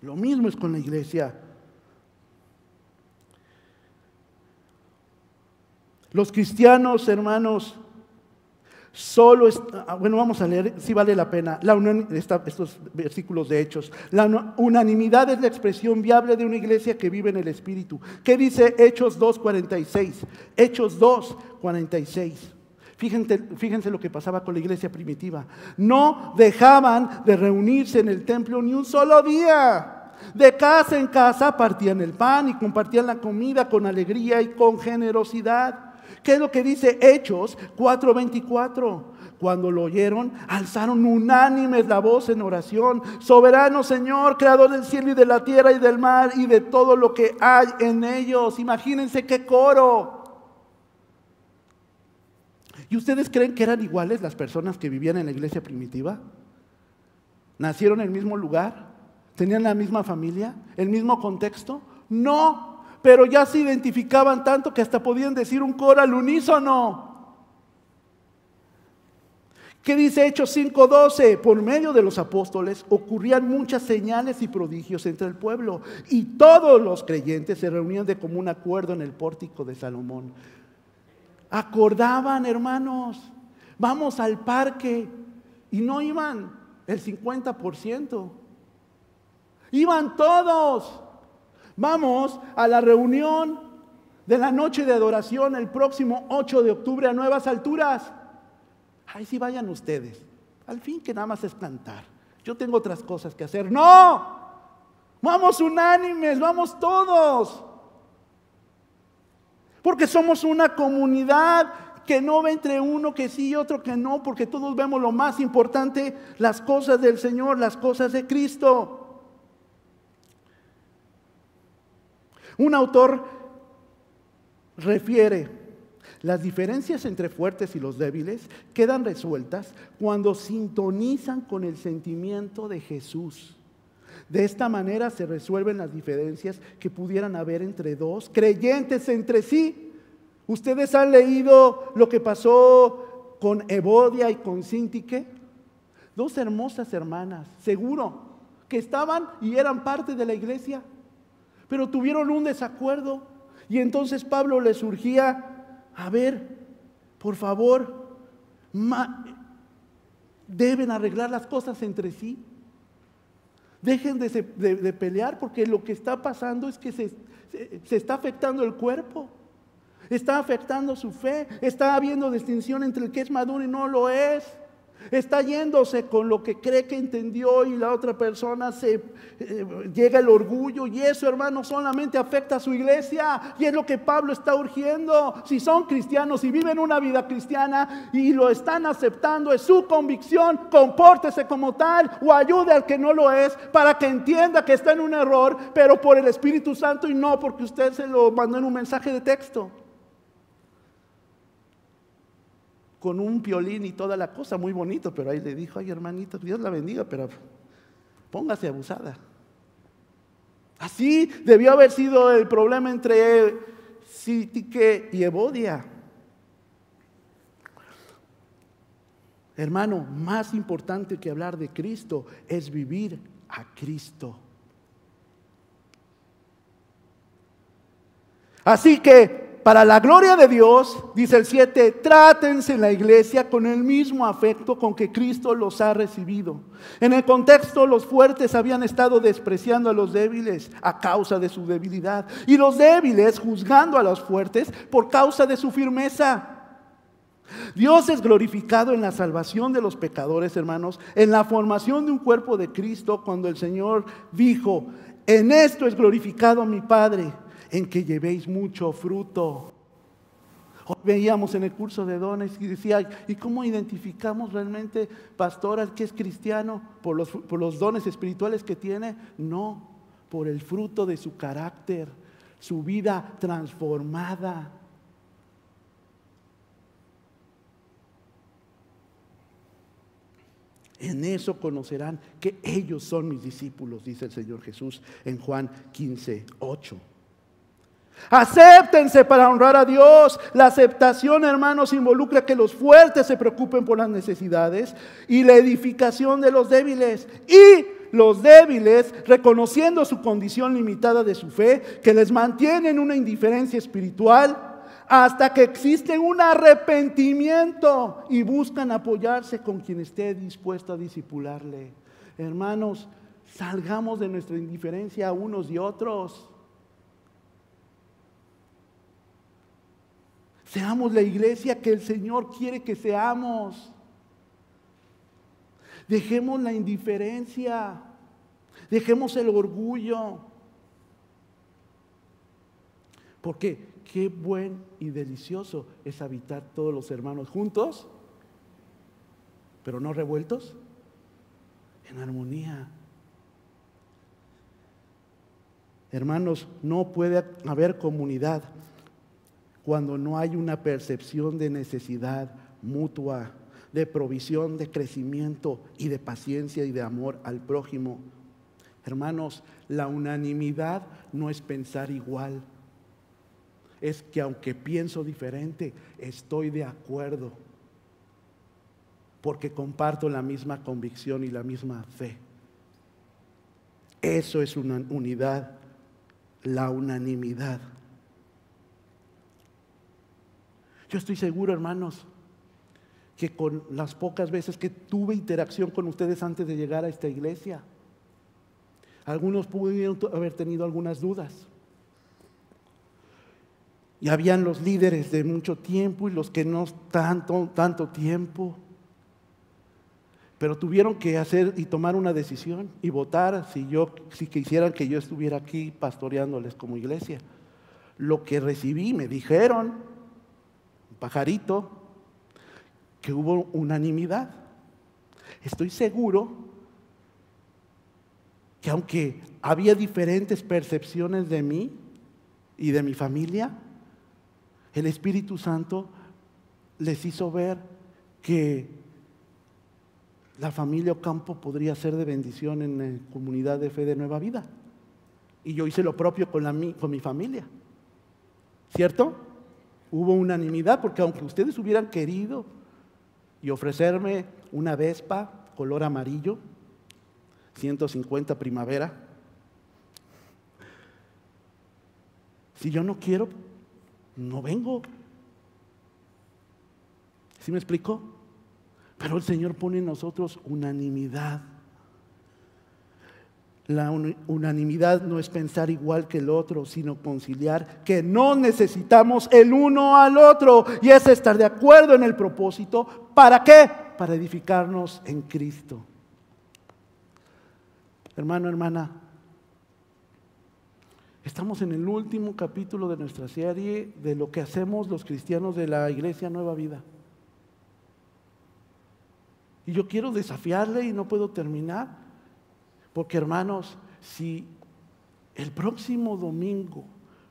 Lo mismo es con la iglesia. Los cristianos, hermanos, Solo, ah, bueno, vamos a leer, si vale la pena, la estos versículos de Hechos. La unanimidad es la expresión viable de una iglesia que vive en el Espíritu. ¿Qué dice Hechos 2.46? Hechos 2.46. Fíjense, fíjense lo que pasaba con la iglesia primitiva. No dejaban de reunirse en el templo ni un solo día. De casa en casa partían el pan y compartían la comida con alegría y con generosidad ¿Qué es lo que dice Hechos 4:24? Cuando lo oyeron, alzaron unánimes la voz en oración. Soberano Señor, creador del cielo y de la tierra y del mar y de todo lo que hay en ellos. Imagínense qué coro. ¿Y ustedes creen que eran iguales las personas que vivían en la iglesia primitiva? ¿Nacieron en el mismo lugar? ¿Tenían la misma familia? ¿El mismo contexto? No, pero ya se identificaban tanto que hasta podían decir un coro al unísono. ¿Qué dice Hechos 5:12? Por medio de los apóstoles ocurrían muchas señales y prodigios entre el pueblo y todos los creyentes se reunían de común acuerdo en el pórtico de Salomón. Acordaban, hermanos, vamos al parque Y no iban el 50%. Iban todos. Vamos a la reunión de la noche de adoración el próximo 8 de octubre a nuevas alturas. Ahí sí vayan ustedes. Al fin que nada más es cantar. Yo tengo otras cosas que hacer. No. Vamos unánimes, vamos todos. Porque somos una comunidad que no ve entre uno que sí y otro que no, porque todos vemos lo más importante, las cosas del Señor, las cosas de Cristo. Un autor refiere, las diferencias entre fuertes y los débiles quedan resueltas cuando sintonizan con el sentimiento de Jesús. De esta manera se resuelven las diferencias que pudieran haber entre dos creyentes entre sí. Ustedes han leído lo que pasó con Evodia y con Sintique, dos hermosas hermanas, seguro, que estaban y eran parte de la iglesia, pero tuvieron un desacuerdo. Y entonces Pablo le surgía, a ver, por favor, deben arreglar las cosas entre sí. Dejen de, pelear porque lo que está pasando es que se, se está afectando el cuerpo. Está afectando su fe. Está habiendo distinción entre el que es maduro y no lo es. Está yéndose con lo que cree que entendió y la otra persona se eh, llega el orgullo y eso, hermano, solamente afecta a su iglesia y es lo que Pablo está urgiendo. Si son cristianos y viven una vida cristiana y lo están aceptando, es su convicción, compórtese como tal o ayude al que no lo es para que entienda que está en un error, pero por el Espíritu Santo y no porque usted se lo mandó en un mensaje de texto. Con un violín y toda la cosa, muy bonito, pero ahí le dijo, ay hermanito, Dios la bendiga, pero póngase abusada. Así debió haber sido el problema entre Sitique y Evodia. Hermano, más importante que hablar de Cristo es vivir a Cristo. Así que para la gloria de Dios, dice el 7, trátense en la iglesia con el mismo afecto con que Cristo los ha recibido. En el contexto, los fuertes habían estado despreciando a los débiles a causa de su debilidad y los débiles juzgando a los fuertes por causa de su firmeza. Dios es glorificado en la salvación de los pecadores, hermanos, en la formación de un cuerpo de Cristo, cuando el Señor dijo, en esto es glorificado mi Padre en que llevéis mucho fruto. Hoy veíamos en el curso de dones y decía, ¿y cómo identificamos realmente, pastor, al que es cristiano? ¿Por los, ¿Por los dones espirituales que tiene? No, por el fruto de su carácter, su vida transformada. En eso conocerán que ellos son mis discípulos, dice el Señor Jesús en Juan 15, 8. Acéptense para honrar a Dios. La aceptación, hermanos, involucra que los fuertes se preocupen por las necesidades y la edificación de los débiles. Y los débiles, reconociendo su condición limitada de su fe, que les mantiene en una indiferencia espiritual, hasta que existe un arrepentimiento y buscan apoyarse con quien esté dispuesto a disipularle. Hermanos, salgamos de nuestra indiferencia unos y otros. Seamos la iglesia que el Señor quiere que seamos. Dejemos la indiferencia. Dejemos el orgullo. Porque qué buen y delicioso es habitar todos los hermanos juntos, pero no revueltos, en armonía. Hermanos, no puede haber comunidad cuando no hay una percepción de necesidad mutua, de provisión, de crecimiento y de paciencia y de amor al prójimo. Hermanos, la unanimidad no es pensar igual, es que aunque pienso diferente, estoy de acuerdo, porque comparto la misma convicción y la misma fe. Eso es una unidad, la unanimidad. Yo estoy seguro, hermanos, que con las pocas veces que tuve interacción con ustedes antes de llegar a esta iglesia. Algunos pudieron haber tenido algunas dudas. Y habían los líderes de mucho tiempo y los que no tanto, tanto tiempo. Pero tuvieron que hacer y tomar una decisión y votar si yo si quisieran que yo estuviera aquí pastoreándoles como iglesia. Lo que recibí me dijeron, pajarito, que hubo unanimidad. Estoy seguro que aunque había diferentes percepciones de mí y de mi familia, el Espíritu Santo les hizo ver que la familia Ocampo podría ser de bendición en la comunidad de fe de Nueva Vida. Y yo hice lo propio con, con mi familia. ¿Cierto? Hubo unanimidad porque aunque ustedes hubieran querido y ofrecerme una Vespa color amarillo, 150 primavera, si yo no quiero, no vengo. ¿Sí me explicó? Pero el Señor pone en nosotros unanimidad. La unanimidad no es pensar igual que el otro, sino conciliar que no necesitamos el uno al otro y es estar de acuerdo en el propósito. ¿Para qué? Para edificarnos en Cristo. Hermano, hermana, Estamos en el último capítulo de nuestra serie de lo que hacemos los cristianos de la Iglesia Nueva Vida. Y yo quiero desafiarle y no puedo terminar, porque hermanos, si el próximo domingo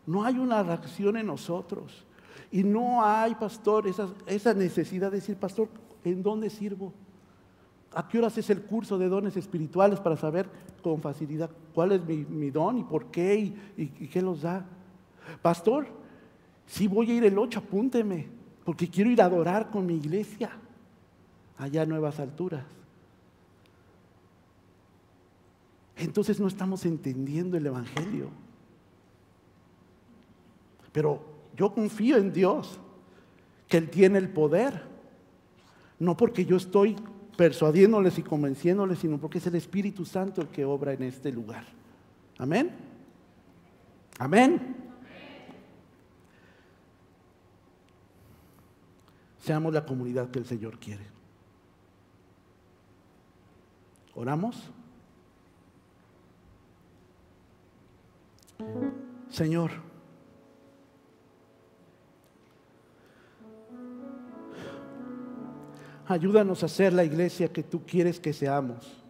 no hay una reacción en nosotros y no hay, pastor, esa, necesidad de decir, pastor, ¿en dónde sirvo? ¿A qué horas es el curso de dones espirituales para saber con facilidad cuál es mi, don y por qué y, qué los da? Pastor, si voy a ir el 8, apúnteme, porque quiero ir a adorar con mi iglesia allá a nuevas alturas. Entonces no estamos entendiendo el Evangelio. Pero yo confío en Dios, que Él tiene el poder. No porque yo estoy persuadiéndoles y convenciéndoles, sino porque es el Espíritu Santo el que obra en este lugar. Amén. Amén. Seamos la comunidad que el Señor quiere. ¿Oramos? Señor, Ayúdanos a ser la iglesia que tú quieres que seamos.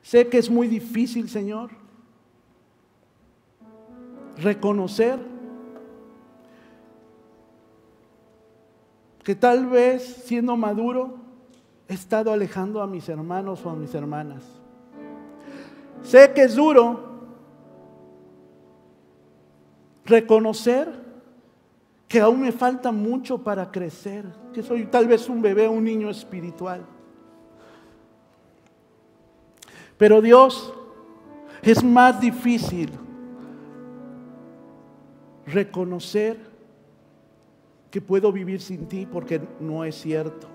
Sé que es muy difícil, Señor, reconocer que tal vez siendo maduro he estado alejando a mis hermanos o a mis hermanas. Sé que es duro reconocer que aún me falta mucho para crecer, que soy tal vez un bebé, un niño espiritual. Pero Dios, es más difícil reconocer que puedo vivir sin ti porque no es cierto.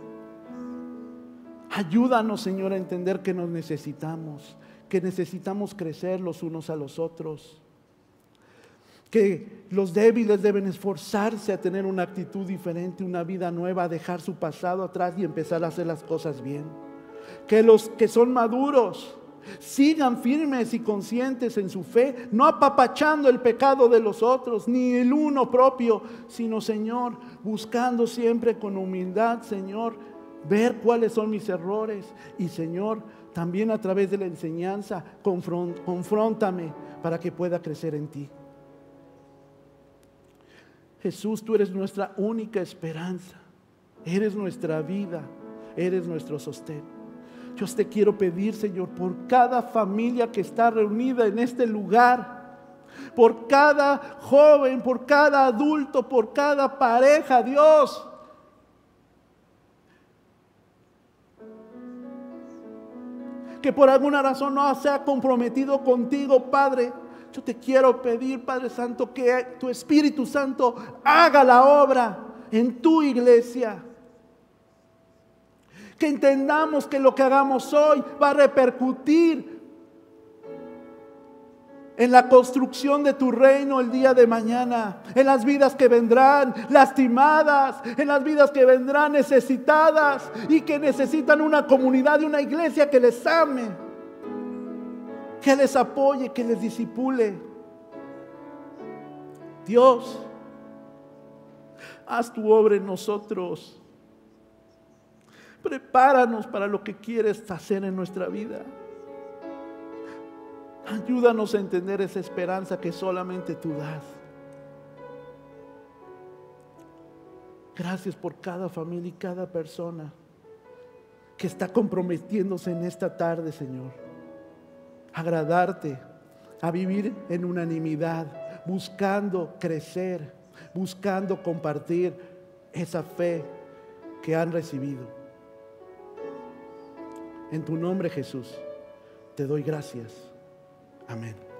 Ayúdanos, Señor, a entender que nos necesitamos, que necesitamos crecer los unos a los otros que los débiles deben esforzarse a tener una actitud diferente, una vida nueva, a dejar su pasado atrás y empezar a hacer las cosas bien. Que los que son maduros sigan firmes y conscientes en su fe, no apapachando el pecado de los otros, ni el uno propio, sino, Señor, buscando siempre con humildad, Señor, ver cuáles son mis errores y, Señor, también a través de la enseñanza, confróntame para que pueda crecer en ti. Jesús, tú eres nuestra única esperanza. Eres nuestra vida. Eres nuestro sostén. Yo te quiero pedir, Señor, por cada familia que está reunida en este lugar, por cada joven, por cada adulto, por cada pareja, Dios. Que por alguna razón no se ha comprometido contigo, Padre Yo te quiero pedir, Padre Santo, que tu Espíritu Santo haga la obra en tu iglesia. Que entendamos que lo que hagamos hoy va a repercutir en la construcción de tu reino el día de mañana, en las vidas que vendrán lastimadas, en las vidas que vendrán necesitadas y que necesitan una comunidad y una iglesia que les ame, que les apoye, que les disipule. Dios, haz tu obra en nosotros. Prepáranos para lo que quieres hacer en nuestra vida. Ayúdanos a entender esa esperanza que solamente tú das. Gracias por cada familia y cada persona que está comprometiéndose en esta tarde, Señor. Agradarte, a vivir en unanimidad, buscando crecer, buscando compartir esa fe que han recibido. En tu nombre, Jesús, te doy gracias. Amén.